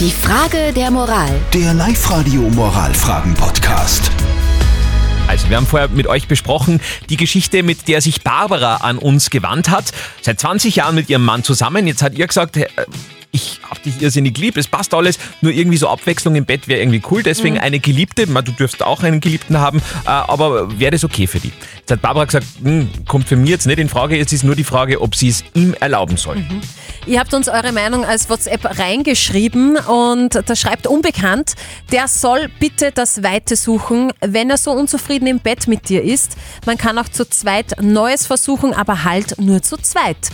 Die Frage der Moral. Der Live-Radio Moralfragen-Podcast. Also, wir haben vorher mit euch besprochen, die Geschichte, mit der sich Barbara an uns gewandt hat. Seit 20 Jahren mit ihrem Mann zusammen. Jetzt hat ihr gesagt, äh, ich hab dich irrsinnig lieb, es passt alles, nur irgendwie so Abwechslung im Bett wäre irgendwie cool. Deswegen eine Geliebte, du dürfst auch einen Geliebten haben, äh, aber wäre das okay für die? Jetzt hat Barbara gesagt, hm, kommt für mich jetzt nicht in Frage, jetzt ist nur die Frage, ob sie es ihm erlauben soll. Ihr habt uns eure Meinung als WhatsApp reingeschrieben und da schreibt unbekannt, der soll bitte das Weite suchen, wenn er so unzufrieden im Bett mit dir ist. Man kann auch zu zweit Neues versuchen, aber halt nur zu zweit.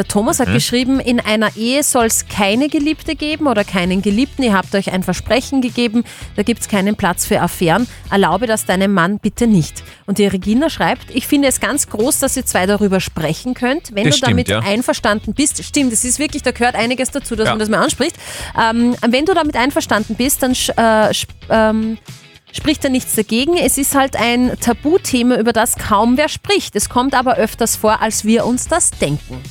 Der Thomas hat geschrieben, in einer Ehe soll es keine Geliebte geben oder keinen Geliebten. Ihr habt euch ein Versprechen gegeben, da gibt es keinen Platz für Affären. Erlaube das deinem Mann bitte nicht. Und die Regina schreibt, ich finde es ganz groß, dass ihr zwei darüber sprechen könnt. Wenn Das du damit stimmt, ja. einverstanden bist, stimmt, es ist wirklich, da gehört einiges dazu, dass Ja. man das mal anspricht. Ähm, wenn du damit einverstanden bist, dann äh, ähm, spricht da nichts dagegen. Es ist halt ein Tabuthema, über das kaum wer spricht. Es kommt aber öfters vor, als wir uns das denken.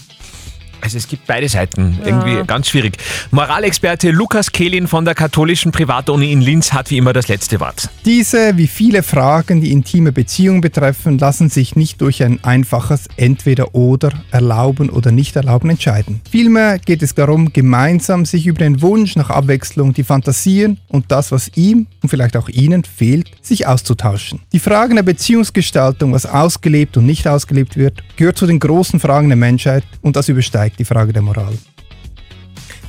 Also es gibt beide Seiten. Irgendwie ganz schwierig. Moralexperte Lukas Kehlin von der katholischen Privatuni in Linz hat wie immer das letzte Wort. Diese wie viele Fragen, die intime Beziehungen betreffen, lassen sich nicht durch ein einfaches Entweder-Oder erlauben oder nicht erlauben entscheiden. Vielmehr geht es darum, gemeinsam sich über den Wunsch nach Abwechslung, die Fantasien und das, was ihm und vielleicht auch ihnen fehlt, sich auszutauschen. Die Fragen der Beziehungsgestaltung, was ausgelebt und nicht ausgelebt wird, gehört zu den großen Fragen der Menschheit und das übersteigt die Frage der Moral.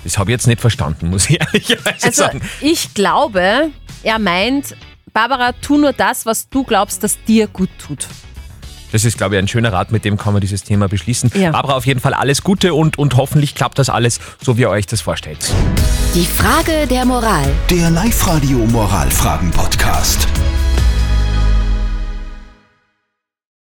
Das habe ich jetzt nicht verstanden, muss ich ehrlicherweise Also sagen. ich glaube, er meint, Barbara, tu nur das, was du glaubst, dass dir gut tut. Das ist, glaube ich, ein schöner Rat, mit dem kann man dieses Thema beschließen. Ja. Barbara, auf jeden Fall alles Gute und, und hoffentlich klappt das alles, so wie ihr euch das vorstellt. Die Frage der Moral. Der Live-Radio Moralfragen-Podcast.